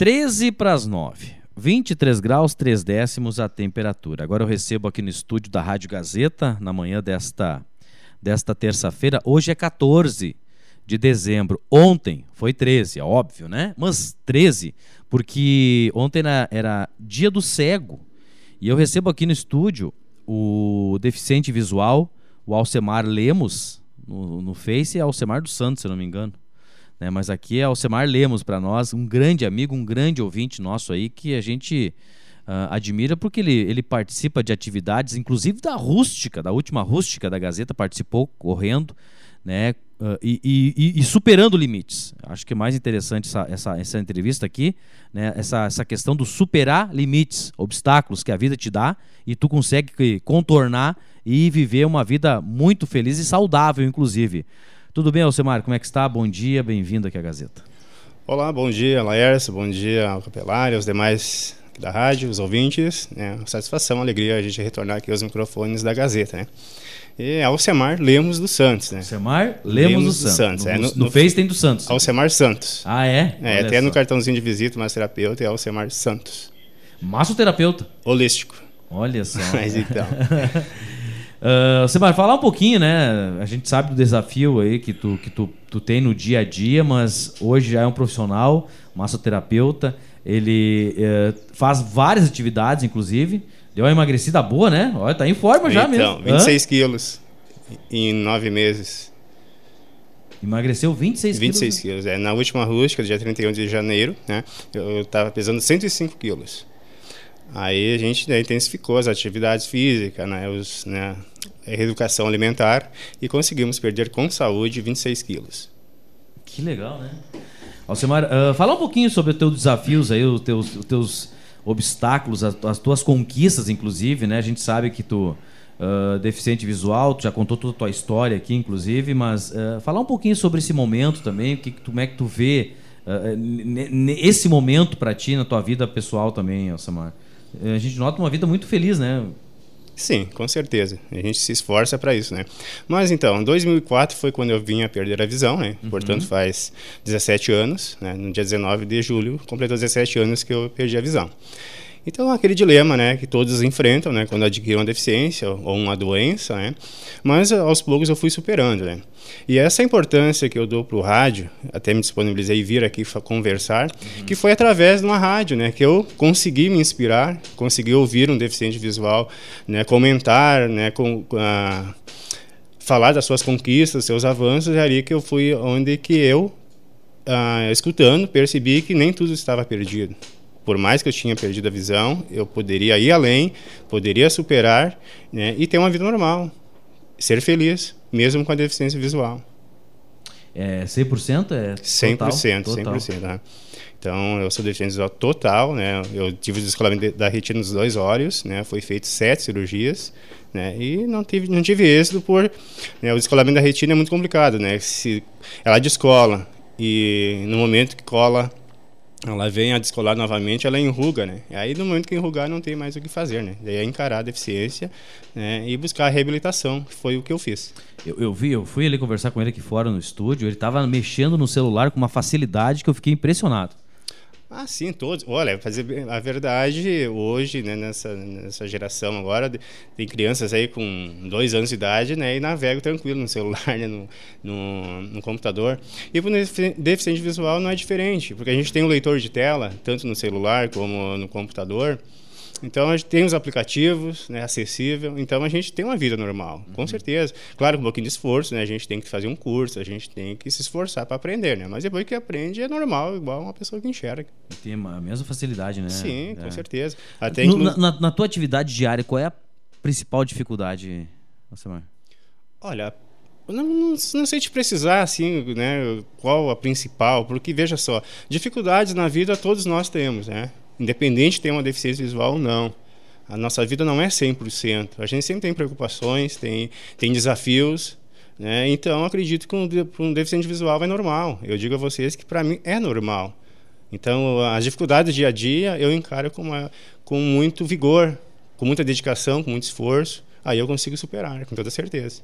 13 para as 9. 23 graus, 3 décimos a temperatura. Agora eu recebo aqui no estúdio da Rádio Gazeta, na manhã desta, desta terça-feira. Hoje é 14 de dezembro. Ontem foi 13, é óbvio, né? Mas 13, porque ontem era, era dia do cego. E eu recebo aqui no estúdio o deficiente visual, o Alcemar Lemos, no, no Face, é Alcemar dos Santos, se não me engano. Né? Mas aqui é Alcemar Lemos para nós, um grande amigo, um grande ouvinte nosso aí que a gente uh, admira porque ele, ele participa de atividades, inclusive da rústica, da última rústica da Gazeta, participou correndo, né? Uh, e, e, e, superando limites. Acho que é mais interessante essa, essa, essa entrevista aqui, né? essa, essa questão do superar limites, obstáculos que a vida te dá e tu consegue contornar e viver uma vida muito feliz e saudável, inclusive. Tudo bem, Alcemar? Como é que está? Bom dia, bem-vindo aqui à Gazeta. Olá, bom dia, Laércio, bom dia ao Capelário, aos demais da rádio, os ouvintes. Né? Satisfação, alegria a gente retornar aqui aos microfones da Gazeta. Né? E é Alcemar Lemos dos Santos, né? Alcemar Lemos, Lemos dos, Santos. Santos. No, é, no, no, Face tem do Santos. Alcemar Santos. Ah, é? É, até no cartãozinho de visita, massoterapeuta, é Alcemar Santos. Massoterapeuta? Holístico. Olha só. Mas então. Uh, você vai falar um pouquinho, né? A gente sabe do desafio aí que tu, que tu, tu tem no dia a dia, mas hoje já é um profissional, massoterapeuta. Ele uh, faz várias atividades, inclusive. Deu uma emagrecida boa, né? Olha, tá em forma já então, mesmo. 26 Hã? quilos em nove meses. Emagreceu 26 quilos? 26 quilos. É, na última rústica, dia 31 de janeiro, né? Eu estava pesando 105 quilos. Aí a gente né, intensificou as atividades físicas, né, os, né, a reeducação alimentar e conseguimos perder com saúde 26 quilos. Que legal, né? Alcemar, uh, fala um pouquinho sobre os teus desafios aí, os teus, os teus obstáculos, as, as, tuas conquistas, inclusive, né? A gente sabe que tu uh, deficiente visual, tu já contou toda a tua história aqui, inclusive, mas uh, falar um pouquinho sobre esse momento também, que, como é que tu vê esse momento para ti na tua vida pessoal também, Alcemar. A gente nota uma vida muito feliz, né? Sim, com certeza. A gente se esforça para isso, né? Mas então, 2004 foi quando eu vim a perder a visão, né? Uhum. Portanto, faz 17 anos, né? No dia 19 de julho, completou 17 anos que eu perdi a visão. Então, aquele dilema, né, que todos enfrentam, né, quando adquirem uma deficiência ou uma doença, né? Mas aos poucos eu fui superando, né? E essa importância que eu dou para o rádio, até me disponibilizei vir aqui conversar, uhum. que foi através de uma rádio, né, que eu consegui me inspirar, consegui ouvir um deficiente visual, né, comentar, né, com, a, falar das suas conquistas, seus avanços, é ali que eu fui onde que eu, ah, escutando, percebi que nem tudo estava perdido por mais que eu tinha perdido a visão, eu poderia ir além, poderia superar né, e ter uma vida normal, ser feliz, mesmo com a deficiência visual. É 100%? É total? 100%, total. 100%. Né? Então, eu sou deficiente visual total, né? Eu tive o descolamento da retina nos dois olhos, né? Foi feito sete cirurgias, né? E não tive, não tive êxito por... Né? O descolamento da retina é muito complicado, né? Se ela descola e no momento que cola ela vem a descolar novamente, ela enruga, né? E aí no momento que enrugar não tem mais o que fazer, né? Daí é encarar a deficiência né? e buscar a reabilitação, que foi o que eu fiz. Eu, eu vi, eu fui ali conversar com ele aqui fora no estúdio, ele estava mexendo no celular com uma facilidade que eu fiquei impressionado. Ah, sim, todos. Olha, fazer a verdade, hoje, né, nessa, nessa geração agora, tem crianças aí com dois anos de idade, né, e navegam tranquilo no celular, né, no, no, no computador. E para o deficiente visual não é diferente, porque a gente tem um leitor de tela, tanto no celular como no computador, então a gente tem os aplicativos, né, acessível. Então a gente tem uma vida normal, com uhum. certeza. Claro, com um pouquinho de esforço, né? A gente tem que fazer um curso, a gente tem que se esforçar para aprender, né? Mas depois que aprende é normal, igual uma pessoa que enxerga. Tem a mesma facilidade, né? Sim, é. com certeza. Até no, inclu... na, na, tua atividade diária, qual é a principal dificuldade, Alcemar? Olha, não, não, não, sei te precisar assim, né, qual a principal, porque veja só, dificuldades na vida todos nós temos, né? Independente de ter uma deficiência visual ou não. A nossa vida não é 100%. A gente sempre tem preocupações, tem, tem desafios. Né? Então, acredito que um, um deficiente visual é normal. Eu digo a vocês que, para mim, é normal. Então, as dificuldades do dia a dia eu encaro com, uma, com muito vigor, com muita dedicação, com muito esforço. Aí eu consigo superar, com toda certeza.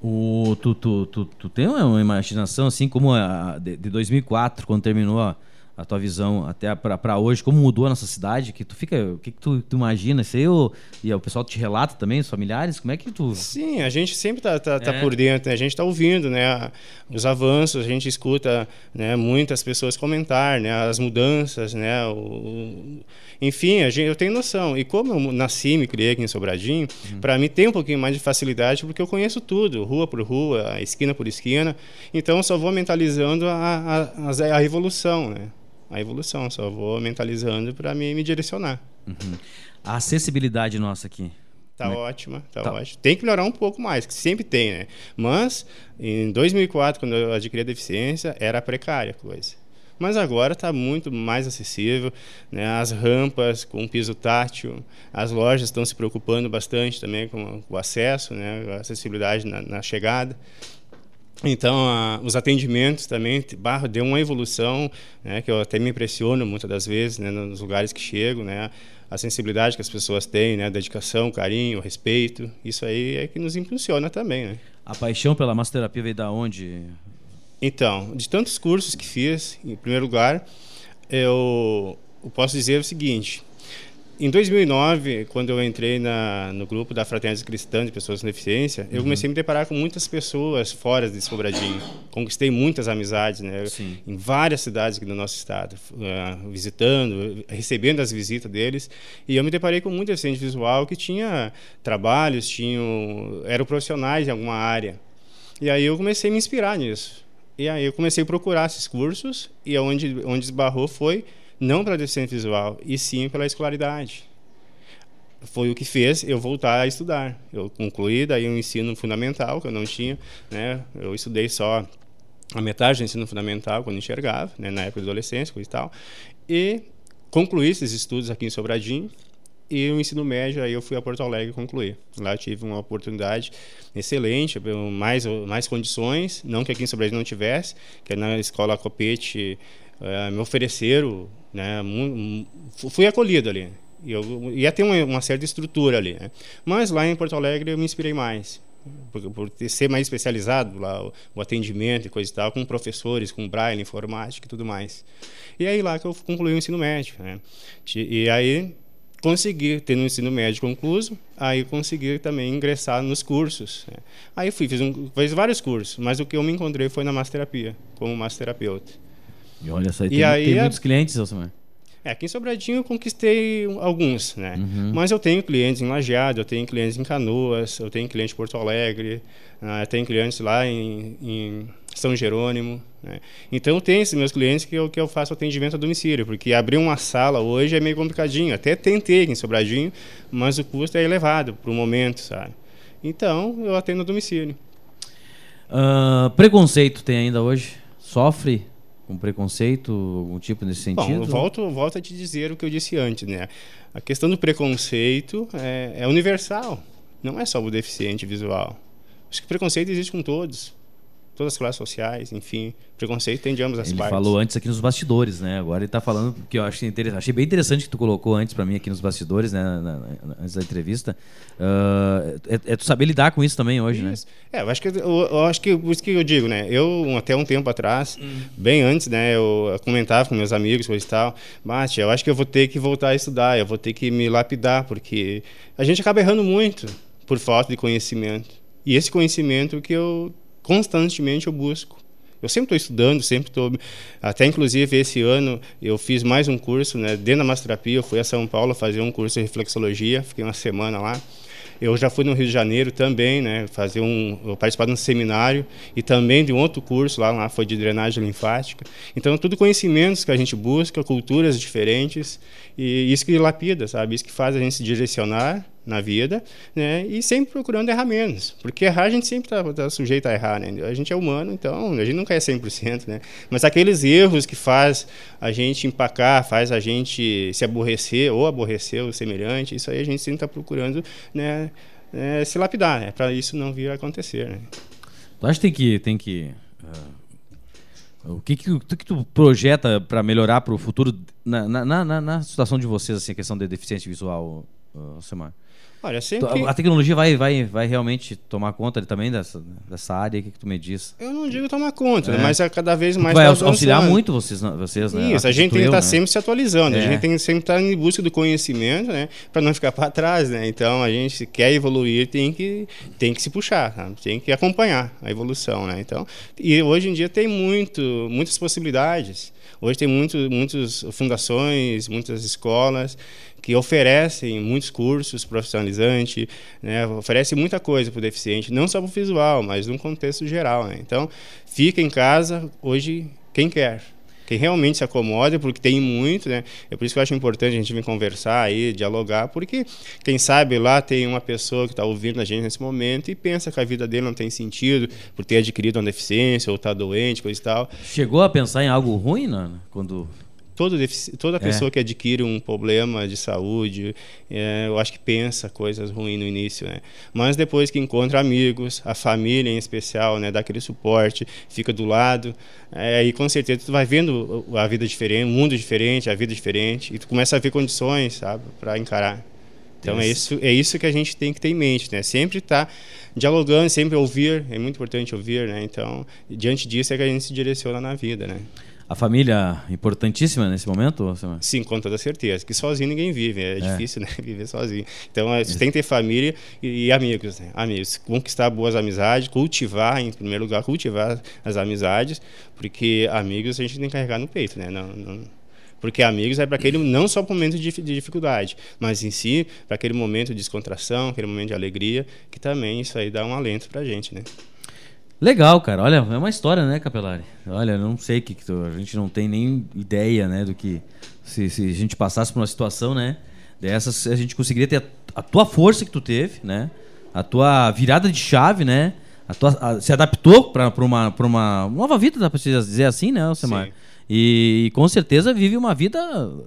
O, tu, tu, tu, tu tem uma imaginação, assim como a de, de 2004, quando terminou a a tua visão até para hoje, como mudou a nossa cidade, que tu fica, o que, que tu, tu imagina? Isso o, e o pessoal te relata também, os familiares, como é que tu... Sim, a gente sempre tá, tá, tá é. por dentro, né? a gente tá ouvindo, né, os avanços, a gente escuta, né, muitas pessoas comentar, né, as mudanças, né, o, enfim, a gente, eu tenho noção, e como eu nasci e me criei aqui em Sobradinho, uhum. para mim tem um pouquinho mais de facilidade, porque eu conheço tudo, rua por rua, esquina por esquina, então eu só vou mentalizando a, a, a, a evolução, né a evolução, só vou mentalizando para me, me direcionar. Uhum. A acessibilidade nossa aqui. Tá é? ótima, tá, tá ótima. Tem que melhorar um pouco mais, que sempre tem, né? Mas em 2004, quando eu adquiri a deficiência, era precária a coisa. Mas agora está muito mais acessível, né? As rampas com piso tátil, as lojas estão se preocupando bastante também com o acesso, né? A acessibilidade na, na chegada. Então, a, os atendimentos também, barro, deu uma evolução, né, que eu até me impressiono muitas das vezes, né, nos lugares que chego, né, a sensibilidade que as pessoas têm, né, a dedicação, o carinho, o respeito, isso aí é que nos impulsiona também, né. A paixão pela massoterapia veio da onde? Então, de tantos cursos que fiz, em primeiro lugar, eu, eu posso dizer o seguinte, em 2009, quando eu entrei na, no grupo da Fraternidade Cristã de Pessoas com Deficiência, uhum. eu comecei a me deparar com muitas pessoas fora de Sobradinho. Conquistei muitas amizades, né? Sim. Em várias cidades aqui do nosso estado, uh, visitando, recebendo as visitas deles. E eu me deparei com muita deficiente visual que tinha trabalhos, tinham, eram profissionais em alguma área. E aí eu comecei a me inspirar nisso. E aí eu comecei a procurar esses cursos e onde onde esbarrou foi não pela deficiência visual, e sim pela escolaridade. Foi o que fez eu voltar a estudar. Eu concluí daí um ensino fundamental que eu não tinha, né? Eu estudei só a metade do ensino fundamental quando enxergava, né? na época da adolescência e tal, e concluí esses estudos aqui em Sobradinho. E o ensino médio, aí eu fui a Porto Alegre concluir. Lá tive uma oportunidade excelente, mais, mais condições, não que aqui em Sobradinho não tivesse, que na escola Copete é, me ofereceram né? Fui acolhido ali. Eu ia ter uma, uma certa estrutura ali, né? Mas lá em Porto Alegre eu me inspirei mais. Por, por ser mais especializado lá, o, o, atendimento e coisa e tal, com professores, com braille, informática e tudo mais. E aí lá que eu concluí o ensino médio, né? E aí consegui ter no ensino médio concluso, aí consegui também ingressar nos cursos. Né? Aí fui, fiz, um, fiz vários cursos, mas o que eu me encontrei foi na massoterapia, como massoterapeuta. E olha só, tem, aí, tem muitos clientes, Elsamar. É, aqui em Sobradinho eu conquistei alguns, né? Uhum. Mas eu tenho clientes em Lajeado, eu tenho clientes em Canoas, eu tenho cliente em Porto Alegre, uh, eu tenho clientes lá em, em São Jerônimo. Né? Então tenho esses meus clientes que eu, que eu faço atendimento a domicílio, porque abrir uma sala hoje é meio complicadinho. Até tentei aqui em Sobradinho, mas o custo é elevado para o momento, sabe? Então eu atendo a domicílio. Uh, preconceito tem ainda hoje? Sofre com preconceito, algum tipo nesse sentido? Bom, volto, volto a te dizer o que eu disse antes, né? A questão do preconceito é, é universal, não é só o deficiente visual. Acho que preconceito existe com todos todas as classes sociais, enfim, preconceito tem de ambas as ele partes. Ele falou antes aqui nos bastidores, né? Agora ele está falando que eu achei achei bem interessante que tu colocou antes para mim aqui nos bastidores, né? Na, na, antes da entrevista. Uh, é, é, tu saber lidar com isso também hoje, né? isso. né? É, eu acho que eu, eu, acho que isso que eu digo, né? Eu até um tempo atrás, hum. bem antes, né? Eu comentava com meus amigos coisa e tal, mas eu acho que eu vou ter que voltar a estudar, eu vou ter que me lapidar porque a gente acaba errando muito por falta de conhecimento. E esse conhecimento que eu constantemente eu busco. Eu sempre estou estudando, sempre estou. Até inclusive esse ano eu fiz mais um curso, né? Dentro da massoterapia, eu fui a São Paulo fazer um curso de reflexologia, fiquei uma semana lá. Eu já fui no Rio de Janeiro também, né? Fazer um, participar de um seminário e também de um outro curso lá, lá foi de drenagem linfática. Então tudo conhecimentos que a gente busca, culturas diferentes e isso que lapida, sabe? Isso que faz a gente se direcionar na vida, né? E sempre procurando errar menos, porque errar a gente sempre está tá sujeito a errar, né? A gente é humano, então a gente nunca é 100%, né? Mas aqueles erros que faz a gente empacar, faz a gente se aborrecer ou aborrecer o semelhante, isso aí a gente sempre está procurando, né? É, se lapidar, né? Para isso não vir a acontecer, né? Tu acha que tem que tem que uh, o que que, o que tu projeta para melhorar para o futuro na, na, na, na, situação de vocês assim a questão da deficiência visual, uh, Semar? Olha, sempre... A tecnologia vai, vai, vai realmente tomar conta também dessa, dessa área que, tu me diz? Eu não digo tomar conta, né? é. mas é cada vez mais... Vai tá auxiliar muito vocês, vocês né? Isso, a gente tem que estar tá né? sempre se atualizando, é. a gente tem que sempre estar tá em busca do conhecimento, né? Para não ficar para trás, né? Então, a gente quer evoluir, tem que, tem que se puxar, tá? tem que acompanhar a evolução, né? Então, e hoje em dia tem muito, muitas possibilidades. Hoje tem muito, muitas fundações, muitas escolas que oferecem muitos cursos profissionalizantes, né, oferece muita coisa para o deficiente, não só para o visual, mas num contexto geral. Né? Então, fica em casa hoje quem quer quem realmente se acomoda, porque tem muito, né? É por isso que eu acho importante a gente vir conversar aí, dialogar, porque quem sabe lá tem uma pessoa que está ouvindo a gente nesse momento e pensa que a vida dele não tem sentido por ter adquirido uma deficiência ou está doente, coisa e tal. Chegou a pensar em algo ruim, Nana, quando todo toda é. pessoa é. que adquire um problema de saúde, é, eu acho que pensa coisas ruins no início, né? Mas depois que encontra amigos, a família em especial, né, dá aquele suporte, fica do lado, é, aí com certeza tu vai vendo a vida diferente, o mundo diferente, a vida diferente, e tu começa a ver condições, sabe, para encarar. Então é isso, é isso que a gente tem que ter em mente, né? Sempre estar tá dialogando, sempre ouvir, é muito importante ouvir, né? Então, diante disso é que a gente se direciona na vida, né? A família importantíssima nesse momento? Sim, com toda certeza. Que sozinho ninguém vive. É, é. difícil, né? Viver sozinho. Então, é, você tem que ter família e, e, amigos, né? Amigos. Conquistar boas amizades, cultivar, em primeiro lugar, cultivar as amizades, porque amigos a gente tem que carregar no peito, né? Não, não, porque amigos é para aquele não só momento de, de dificuldade, mas em si para aquele momento de descontração, aquele momento de alegria, que também isso aí dá um alento para a gente, né? Legal, cara. Olha, é uma história, né, Capelari? Olha, não sei que, que tu, a gente não tem nem ideia, né, do que se, se a gente passasse por uma situação, né, dessas, a gente conseguiria ter a, a tua força que tu teve, né, a tua virada de chave, né, a tua, a, se adaptou para uma, uma nova vida, dá para dizer assim, né, Alcemar? Sim. E, e, com certeza vive uma vida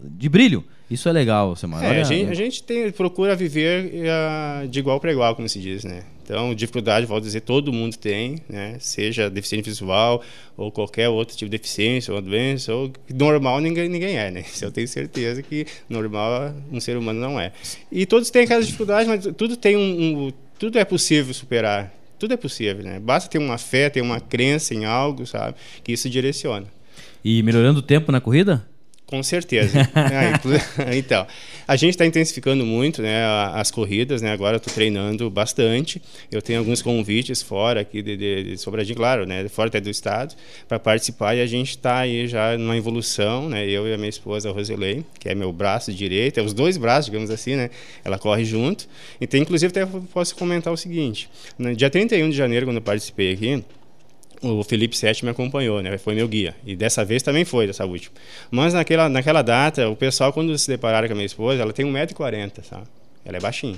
de brilho. Isso é legal, Semana. É, a gente, a gente tem, procura viver uh, de igual para igual, como se diz, né? Então, dificuldade, vou dizer, todo mundo tem, né? Seja deficiente visual ou qualquer outro tipo de deficiência ou doença, ou normal ninguém, ninguém é, né? Isso eu tenho certeza que normal um ser humano não é. E todos têm aquelas dificuldades, mas tudo tem um, um tudo é possível superar. Tudo é possível, né? Basta ter uma fé, ter uma crença em algo, sabe? Que isso direciona. E melhorando o tempo na corrida? Com certeza. é, então, a gente está intensificando muito né, as corridas, né? Agora eu estou treinando bastante. Eu tenho alguns convites fora aqui de, de, de Sobradinho, claro, né? Fora até do estado, para participar e a gente está aí já numa evolução, né? Eu e a minha esposa, a Roselei, que é meu braço direito, é os dois braços, digamos assim, né? Ela corre junto. Então, inclusive, até posso comentar o seguinte: no dia 31 de janeiro, quando eu participei aqui, o Felipe Sete me acompanhou, né? Foi meu guia. E dessa vez também foi, dessa última. Mas naquela, naquela data, o pessoal, quando se depararam com a minha esposa, ela tem 1,40m, sabe? Ela é baixinha.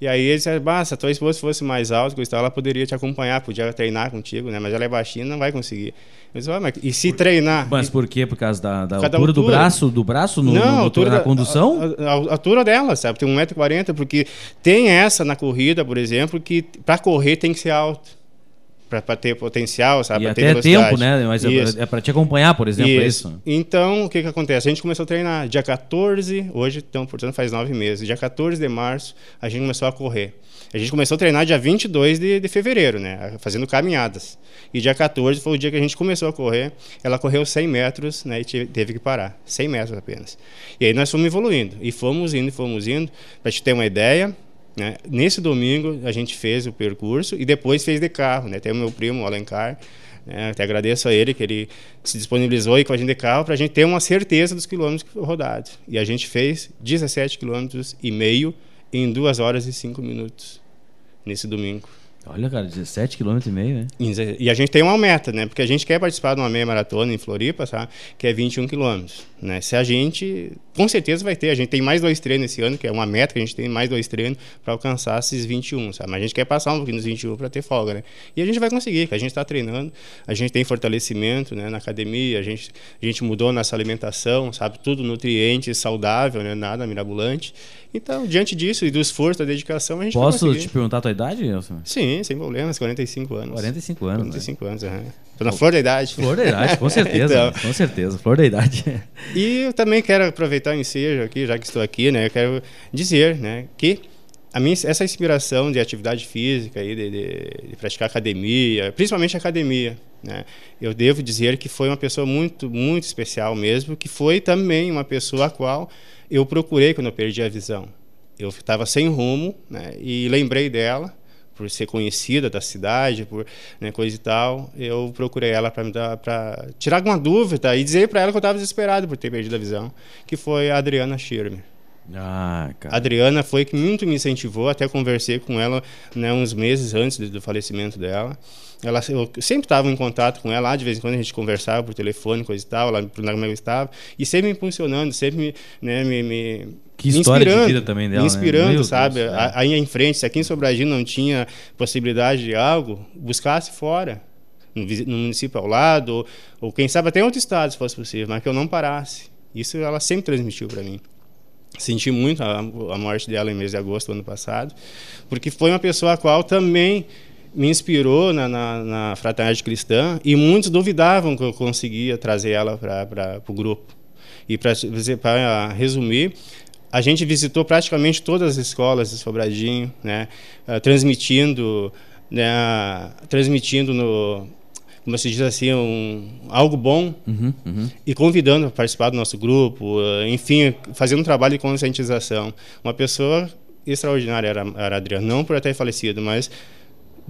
E aí eles disseram, bah, se a tua esposa fosse mais alta, ela poderia te acompanhar, podia treinar contigo, né? Mas ela é baixinha, não vai conseguir. Mas, ah, mas e se por... treinar? Mas por quê? Por causa da, da altura, altura, do braço, do braço no, não, no, altura na da, condução? A, a, a, altura dela, sabe? Tem 1,40m, porque tem essa na corrida, por exemplo, que para correr tem que ser alto para ter potencial, sabe? E até ter tempo, né? Mas é isso. é para te acompanhar, por exemplo, isso. É isso. Então, o que, que acontece? A gente começou a treinar dia 14, hoje, então, portanto, faz nove meses. Dia 14 de março, a gente começou a correr. A gente começou a treinar dia 22 de, de fevereiro, né? Fazendo caminhadas. E dia 14 foi o dia que a gente começou a correr. Ela correu 100 metros, né? E teve que parar. 100 metros apenas. E aí nós fomos evoluindo. E fomos indo, fomos indo. Para te ter uma ideia, né? Nesse domingo a gente fez o percurso e depois fez de carro. Né? Tem o meu primo, o Alencar, né? até agradeço a ele que ele se disponibilizou aí com a gente de carro para a gente ter uma certeza dos quilômetros rodados. E a gente fez 17 quilômetros e meio em 2 horas e 5 minutos nesse domingo. Olha, cara, 17 km e meio, né? E a gente tem uma meta, né? Porque a gente quer participar de uma meia maratona em Floripa, sabe? Que é 21 km, né? Se a gente, com certeza vai ter, a gente tem mais dois treinos esse ano, que é uma meta que a gente tem mais dois treinos para alcançar esses 21, sabe? Mas a gente quer passar um pouquinho nos 21 para ter folga, né? E a gente vai conseguir, que a gente está treinando, a gente tem fortalecimento, né? Na academia, a gente, a gente mudou nossa alimentação, sabe? Tudo nutriente, saudável, né? Nada mirabolante. Então, diante disso e do esforço, da dedicação, a gente Posso te perguntar a tua idade, Nelson? Sim, sem problemas, 45 anos. 45 anos. 45 né? anos, uhum. Tô na flor da idade. Flor da idade, com certeza. então, com certeza, flor da idade. e eu também quero aproveitar o ensejo aqui, já que estou aqui, né? Eu quero dizer, né, que minha, essa inspiração de atividade física, aí, de, de, de, praticar academia, principalmente academia, né? eu devo dizer que foi uma pessoa muito, muito especial mesmo, que foi também uma pessoa a qual eu procurei quando eu perdi a visão. Eu estava sem rumo né? e lembrei dela, por ser conhecida da cidade, por né, coisa e tal, eu procurei ela para tirar alguma dúvida e dizer para ela que eu estava desesperado por ter perdido a visão, que foi a Adriana Schirmer. Ah, a Adriana foi que muito me incentivou, até conversei com ela né, uns meses antes do falecimento dela. Ela, eu sempre estava em contato com ela, lá de vez em quando a gente conversava por telefone, coisa e tal, lá no como eu estava, e sempre me impulsionando, sempre me, né, me, me que história de vida também dela, me inspirando, né? sabe? Deus, é. Aí em frente, se aqui em Sobradinho não tinha possibilidade de algo, buscasse fora, no, no município ao lado, ou, ou quem sabe até em outro estado, se fosse possível, mas que eu não parasse. Isso ela sempre transmitiu para mim. Senti muito a, a morte dela em mês de agosto do ano passado, porque foi uma pessoa a qual também me inspirou na, na, na fraternidade cristã e muitos duvidavam que eu conseguia trazer ela para o grupo. E para resumir, a gente visitou praticamente todas as escolas de Sobradinho, né, uh, transmitindo, né, transmitindo no, como se diz assim, um, algo bom uhum, uhum. e convidando a participar do nosso grupo, uh, enfim, fazendo um trabalho de conscientização. Uma pessoa extraordinária era, era a Adriana, não por ter falecido, mas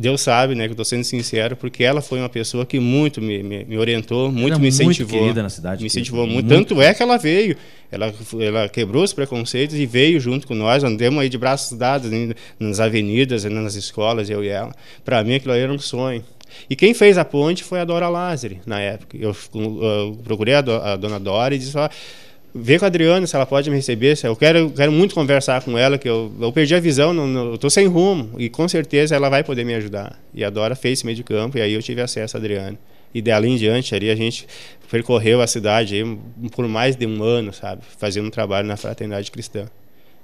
Deus sabe, né, que estou sendo sincero, porque ela foi uma pessoa que muito me, me, me orientou, muito me incentivou. Muito querida na cidade. Me incentivou muito. muito. Tanto é que ela veio, ela, ela quebrou os preconceitos e veio junto com nós, andamos aí de braços dados nas avenidas, nas escolas, eu e ela. Para mim aquilo era um sonho. E quem fez a ponte foi a Dora Lázari, na época. Eu, eu procurei a, do, a, dona Dora e disse: ó, vê com a Adriana se ela pode me receber. Eu quero, quero muito conversar com ela, que eu, eu perdi a visão, não, não, eu estou sem rumo. E com certeza ela vai poder me ajudar. E a Dora fez esse meio de campo e aí eu tive acesso a Adriana. E dali em diante, ali a gente percorreu a cidade aí por mais de um ano, sabe? Fazendo um trabalho na fraternidade cristã.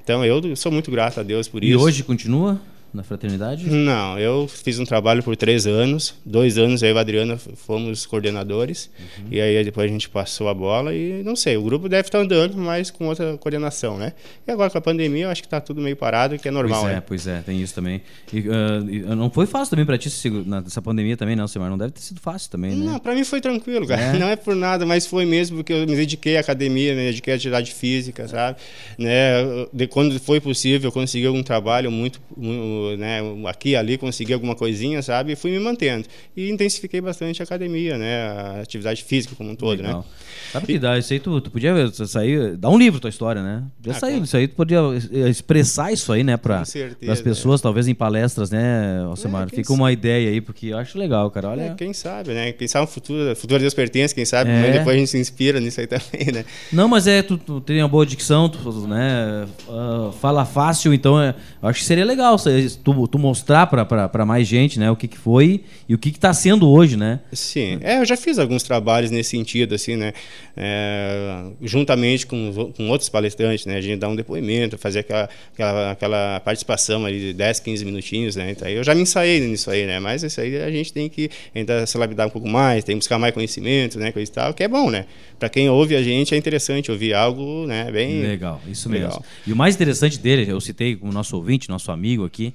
Então eu sou muito grato a Deus por e isso. E hoje continua? Na fraternidade? Não, eu fiz um trabalho por três anos. Dois anos eu e a Adriana fomos coordenadores. Uhum. E aí depois a gente passou a bola e não sei, o grupo deve estar andando, mas com outra coordenação, né? E agora com a pandemia eu acho que está tudo meio parado, que é normal. Pois é, né? pois é, tem isso também. E, uh, não foi fácil também para ti nessa pandemia também, não, Silmar? Não deve ter sido fácil também, né? Não, para mim foi tranquilo, cara. É. Não é por nada, mas foi mesmo porque eu me dediquei à academia, me dediquei à atividade física, sabe? Né? De, quando foi possível, eu consegui um trabalho muito, muito né? aqui ali, consegui alguma coisinha, sabe? E fui me mantendo. E intensifiquei bastante a academia, né? A atividade física como um todo, né? Legal. né? Sabe que dá isso aí, tu, tu podia sair, dar um livro tua história, né? Já ah, saiu isso aí, tu podia expressar isso aí, né, para as pessoas, é. talvez em palestras, né, Alcemar? É, Fica uma ideia aí, porque eu acho legal, cara. Olha. É, quem sabe, né? Quem sabe o futuro, futuro Deus pertence, quem sabe, é. depois a gente se inspira nisso aí também, né? Não, mas é, tu, tu tem uma boa dicção, tu, né? Uh, fala fácil, então é, eu acho que seria legal tu, tu mostrar para mais gente, né, o que, que foi e o que está sendo hoje, né? Sim, é, eu já fiz alguns trabalhos nesse sentido, assim, né? é, juntamente com, com outros palestrantes, né? A gente dá um depoimento, fazer aquela, aquela, aquela participação ali de 10, 15 minutinhos, né? Então, eu já me ensaiei nisso aí, né? Mas isso aí a gente tem que ainda se lapidar um pouco mais, tem que buscar mais conhecimento, né? Coisa e tal, que é bom, né? Para quem ouve a gente é interessante ouvir algo, né? Bem legal, isso legal. mesmo. E o mais interessante dele, eu citei com o nosso ouvinte, nosso amigo aqui,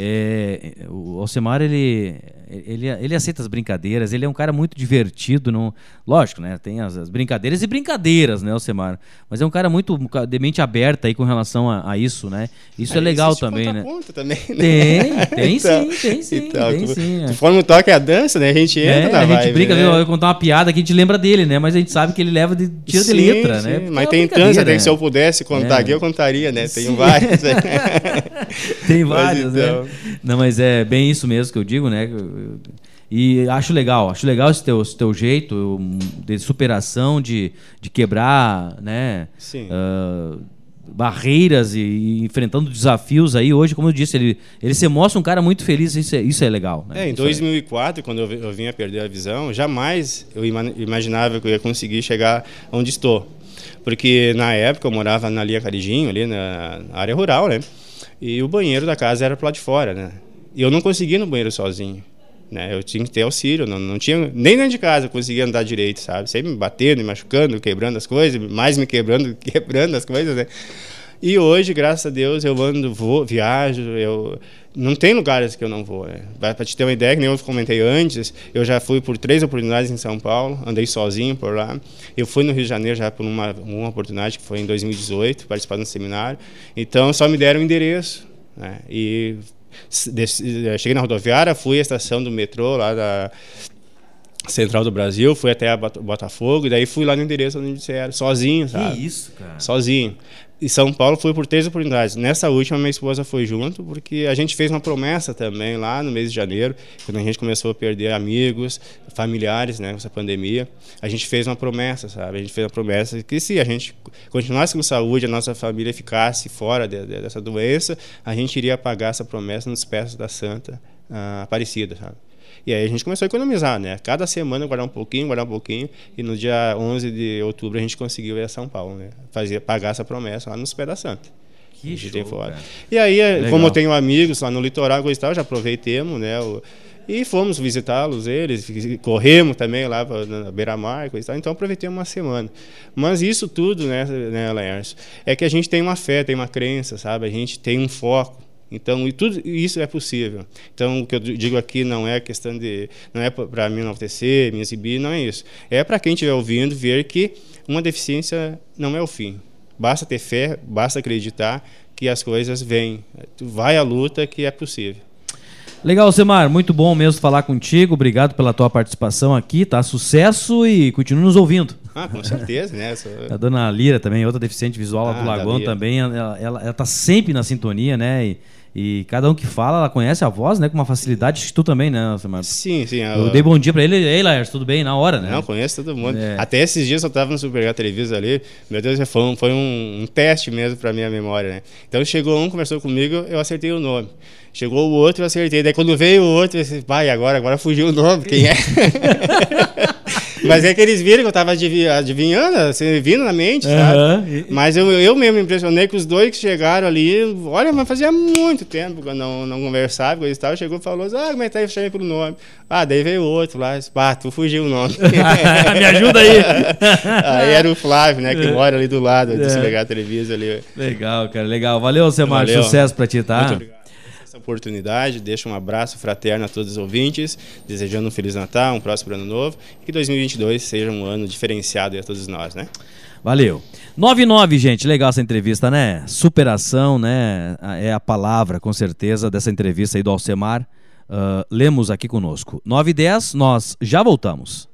é, o Alcemar, ele, ele, ele aceita as brincadeiras, ele é um cara muito divertido. Não, lógico, né? Tem as, as brincadeiras e brincadeiras, né, Alcemar? Mas é um cara muito de mente aberta aí com relação a, a isso, né? Isso é legal também, né? também, né? Tem, tem então, sim, tem sim. Então, tem sim é. forma o toque a dança, né? A gente entra é, na A gente vibe, brinca, né? eu contar uma piada que a gente lembra dele, né? Mas a gente sabe que ele leva de tira sim, de letra, sim. né? Porque mas é tem tantos, até que se eu pudesse contar é. aqui, eu contaria, né? Tem vários. Né? tem vários, né? então... né? Não, mas é bem isso mesmo que eu digo, né? E acho legal, acho legal esse teu, esse teu jeito de superação, de, de quebrar, né? Sim. Uh, barreiras e, e, enfrentando desafios aí. Hoje, como eu disse, ele, ele se mostra um cara muito feliz, isso é, isso é legal. Né? É, em isso 2004, é. quando eu, eu vim a perder a visão, jamais eu imaginava que eu ia conseguir chegar onde estou. Porque na época eu morava na Lia Carijinho, ali na área rural, né? E o banheiro da casa era para lá de fora, né? E eu não conseguia ir no banheiro sozinho. Né? Eu tinha que ter auxílio, não, não tinha nem dentro de casa eu conseguia andar direito, sabe? Sempre me batendo, me machucando, quebrando as coisas, mais me quebrando, quebrando as coisas, né? E hoje, graças a Deus, eu ando, vou, viajo, eu não tem lugares que eu não vou. Né? Para te ter uma ideia, que nem eu comentei antes, eu já fui por três oportunidades em São Paulo, andei sozinho por lá. Eu fui no Rio de Janeiro já por uma, uma oportunidade que foi em 2018, participar de um seminário. Então, só me deram o endereço. Né? E cheguei na rodoviária, fui à estação do metrô lá da Central do Brasil, fui até a Botafogo e daí fui lá no endereço onde disseram, sozinho, sabe? Que isso, cara? Sozinho. E São Paulo fui por três oportunidades. Nessa última, minha esposa foi junto, porque a gente fez uma promessa também lá no mês de janeiro, quando a gente começou a perder amigos, familiares, né, com essa pandemia. A gente fez uma promessa, sabe? A gente fez uma promessa que se a gente continuasse com saúde, a nossa família ficasse fora de, de, dessa doença, a gente iria pagar essa promessa nos pés da Santa uh, Aparecida, sabe? E aí a gente começou a economizar, né? Cada semana guardar um pouquinho, guardar um pouquinho. E no dia 11 de outubro a gente conseguiu ir a São Paulo, né? Fazer, pagar essa promessa lá nos pés da Santa. Que show, fora. E aí, Legal. como eu tenho amigos lá no litoral, coisa e tal, já aproveitemos, né? O, e fomos visitá-los, eles, corremos também lá na beira-mar, coisa e tal. Então aproveitemos uma semana. Mas isso tudo, né, né Laércio, é que a gente tem uma fé, tem uma crença, sabe? A gente tem um foco. Então, e tudo isso é possível. Então, o que eu digo aqui não é questão de. não é para me enaltecer, me exibir, não é isso. É para quem estiver ouvindo ver que uma deficiência não é o fim. Basta ter fé, basta acreditar que as coisas vêm. Vai à luta que é possível. Legal, Semar, muito bom mesmo falar contigo. Obrigado pela tua participação aqui, tá? Sucesso e continue nos ouvindo. Ah, com certeza, né? Sou... A dona Lira também, outra deficiente visual lá ah, do Lagoão também, ela, ela, ela tá sempre na sintonia, né? E e cada um que fala, ela conhece a voz, né? Com uma facilidade. Tu também, né, Samar? Sim, sim. Eu, eu dei bom dia pra ele. Ei, Lars, tudo bem? Na hora, né? Não, conheço todo mundo. É. Até esses dias eu tava no Supergar Televisão ali. Meu Deus, foi um, foi um, um teste mesmo pra minha memória, né? Então chegou um, conversou comigo, eu acertei o nome. Chegou o outro, eu acertei. Daí quando veio o outro, eu disse, pai, agora, agora fugiu o nome. Quem é? Mas é que eles viram que eu estava adivinhando, assim, vindo na mente, uhum. sabe? Mas eu, eu mesmo me impressionei que os dois que chegaram ali, olha, mas fazia muito tempo que eu não, não conversava, coisa e tal. Chegou e falou assim, ah, como é que tá aí? Chamei pelo nome. Ah, daí veio outro lá, pá, tu fugiu o nome. me ajuda aí. aí era o Flávio, né, que é. mora ali do lado, é. se pegar a televisão ali. Legal, cara, legal. Valeu, Semar, sucesso pra ti, tá? Muito obrigado oportunidade. Deixo um abraço fraterno a todos os ouvintes, desejando um Feliz Natal, um próximo ano novo e que 2022 seja um ano diferenciado a todos nós, né? Valeu. 99, gente, legal essa entrevista, né? Superação, né? É a palavra, com certeza, dessa entrevista aí do Alcemar. Uh, lemos aqui conosco. 9 e 10, nós já voltamos.